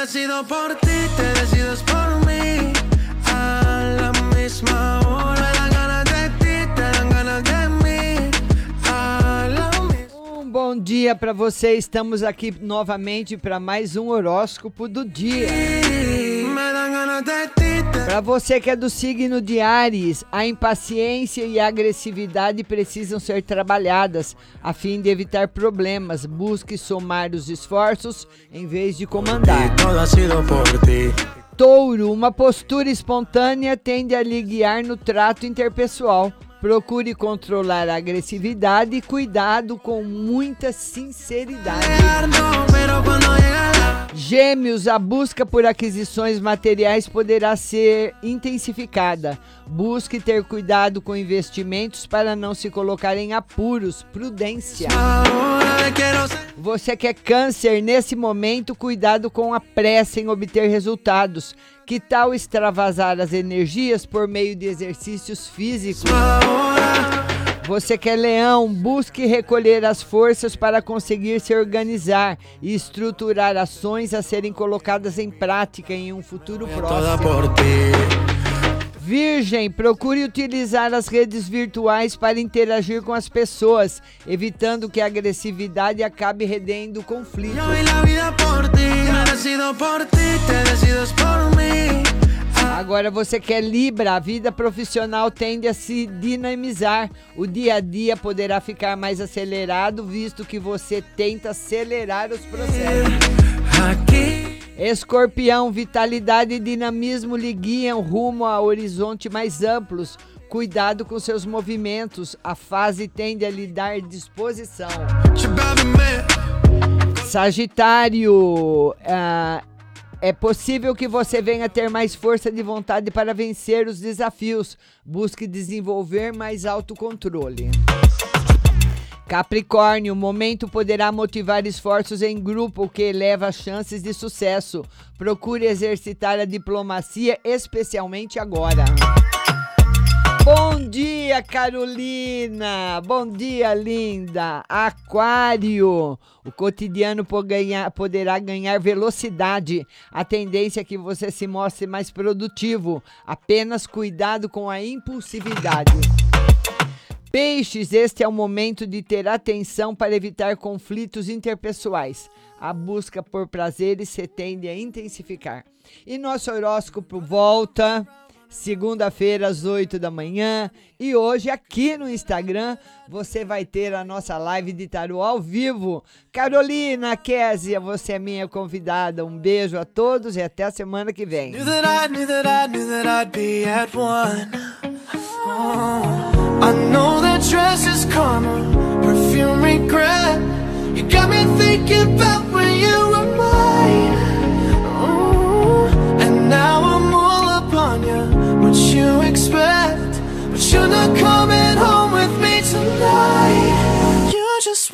decido por ti, te decides por mí. A la misma hora. Me dan ganas de ti, te dan ganas de. A la Um bom dia para você. Estamos aqui novamente para mais um horóscopo do dia. Me dan ganas de ti, Para você que é do signo de Ares, a impaciência e a agressividade precisam ser trabalhadas a fim de evitar problemas. Busque somar os esforços em vez de comandar. Touro, uma postura espontânea tende a lhe guiar no trato interpessoal. Procure controlar a agressividade e cuidado com muita sinceridade. Gêmeos, a busca por aquisições materiais poderá ser intensificada. Busque ter cuidado com investimentos para não se colocar em apuros. Prudência. Você que é câncer, nesse momento, cuidado com a pressa em obter resultados. Que tal extravasar as energias por meio de exercícios físicos? Você que é leão, busque recolher as forças para conseguir se organizar e estruturar ações a serem colocadas em prática em um futuro próximo. Virgem, procure utilizar as redes virtuais para interagir com as pessoas, evitando que a agressividade acabe rendendo conflitos. Agora você que é Libra, a vida profissional tende a se dinamizar. O dia a dia poderá ficar mais acelerado, visto que você tenta acelerar os processos. Escorpião, vitalidade e dinamismo lhe guiam rumo a horizontes mais amplos. Cuidado com seus movimentos, a fase tende a lhe dar disposição. Sagitário, ah, é possível que você venha ter mais força de vontade para vencer os desafios. Busque desenvolver mais autocontrole. Capricórnio, o momento poderá motivar esforços em grupo, o que eleva as chances de sucesso. Procure exercitar a diplomacia, especialmente agora. Bom dia, Carolina! Bom dia, linda! Aquário! O cotidiano ganhar- poderá ganhar velocidade. A tendência é que você se mostre mais produtivo. Apenas cuidado com a impulsividade. Peixes, este é o momento de ter atenção para evitar conflitos interpessoais. A busca por prazeres se tende a intensificar. E nosso horóscopo volta segunda-feira às 8 da manhã. E hoje, aqui no Instagram, você vai ter a nossa live de tarô ao vivo. Carolina Késia, você é minha convidada. Um beijo a todos e até a semana que vem. Knew that I knew that you expect? But you're not coming home with me tonight. You just